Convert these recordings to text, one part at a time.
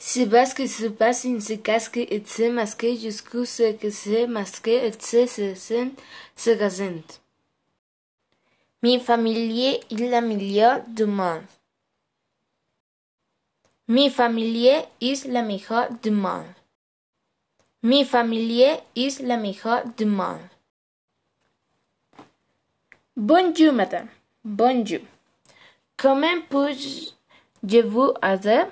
C'est parce que se passe une se casque et se masque jusqu'où ce que se masque et se se se gazent. Mi familier est la meilleure du monde. Mi familier est la meilleure du monde. Mi familier est la meilleure du monde. Bonjour, madame. Bonjour. Comment puis-je vous aider?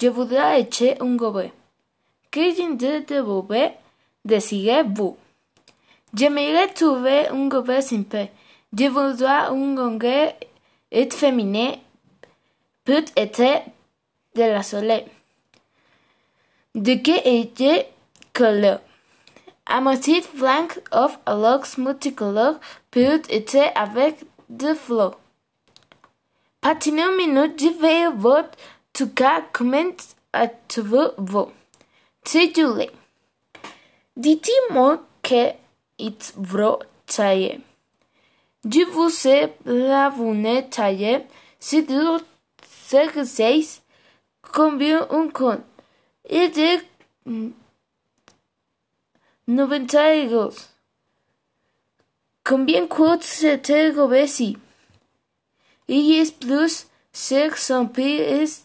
Je voudrais acheter un gobelet. Genre de gobelet désirez-vous? J'aimerais trouver un gobelet simple. Je voudrais un gobelet et féminin, peut-être de la soleil. De quelle est couleur? Un motif blanc of a lux multicolore peut être avec de fleurs. Patinez une minute, je vais votre tout cas comment êtes-vous? C'est Julie. Dites-moi que est votre taille. Je vous sais la bonne taille. Si vous savez combien un compte? Et de 92. Combien coûte cette gobelet Il est plus cher son prix est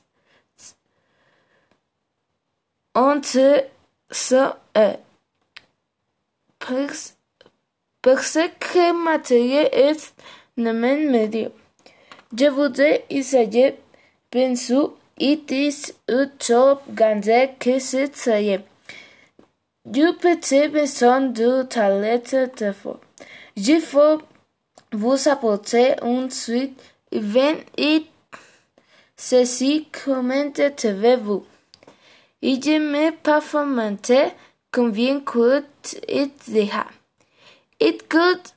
entre ce et parce, parce que matériel est le même médio. Je voudrais essayer penser it is a que c'est taille. Du petit besoin de toilette de faux. Je faut vous apporter une suite even et ceci comment avez-vous? Et je me parfaitement combien coûte it déjà. It coûte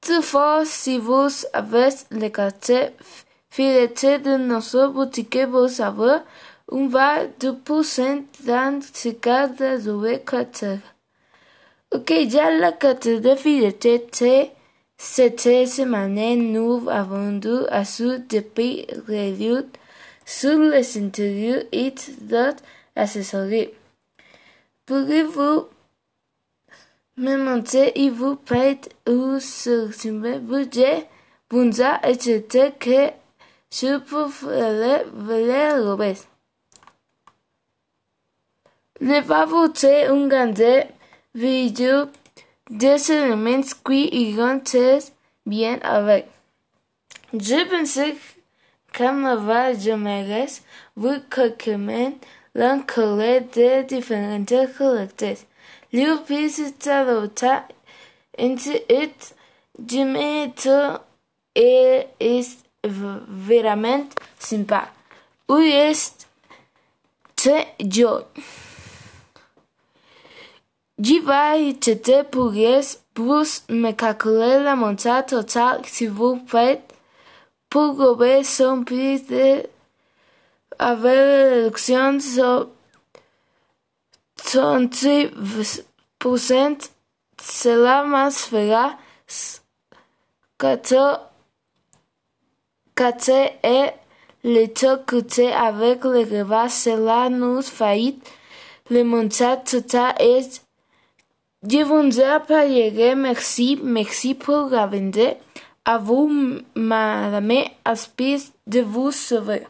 toutefois si vous avez les cartes fileté de notre boutique vous avez un 20% dans ce cas de cartes. Ok, ya la carte de fidélité cette semaine, nous avons dû ce depuis réduit sur les intérieurs et d'autres accessoires. Pourriez-vous me montrer et vous prête ou sur ce budget vous a acheté que je pourrais. Le va vous un grande vidéo des éléments qui iront bien avec. Je pensais qu'à va je me vous l'encolé de différentes collectes. Le visitadota into it, je me et est vraiment sympa. Où est très joy. Je vais acheter pour plus me calculer la montée totale si vous faites pour gober son prix de avec réduction sur 30%, cela me fera 14 et le taux coûté avec le repas, cela nous fait le montant total est je vous appellerai merci, merci pour la vente. À vous, madame, aspire de vous sauver.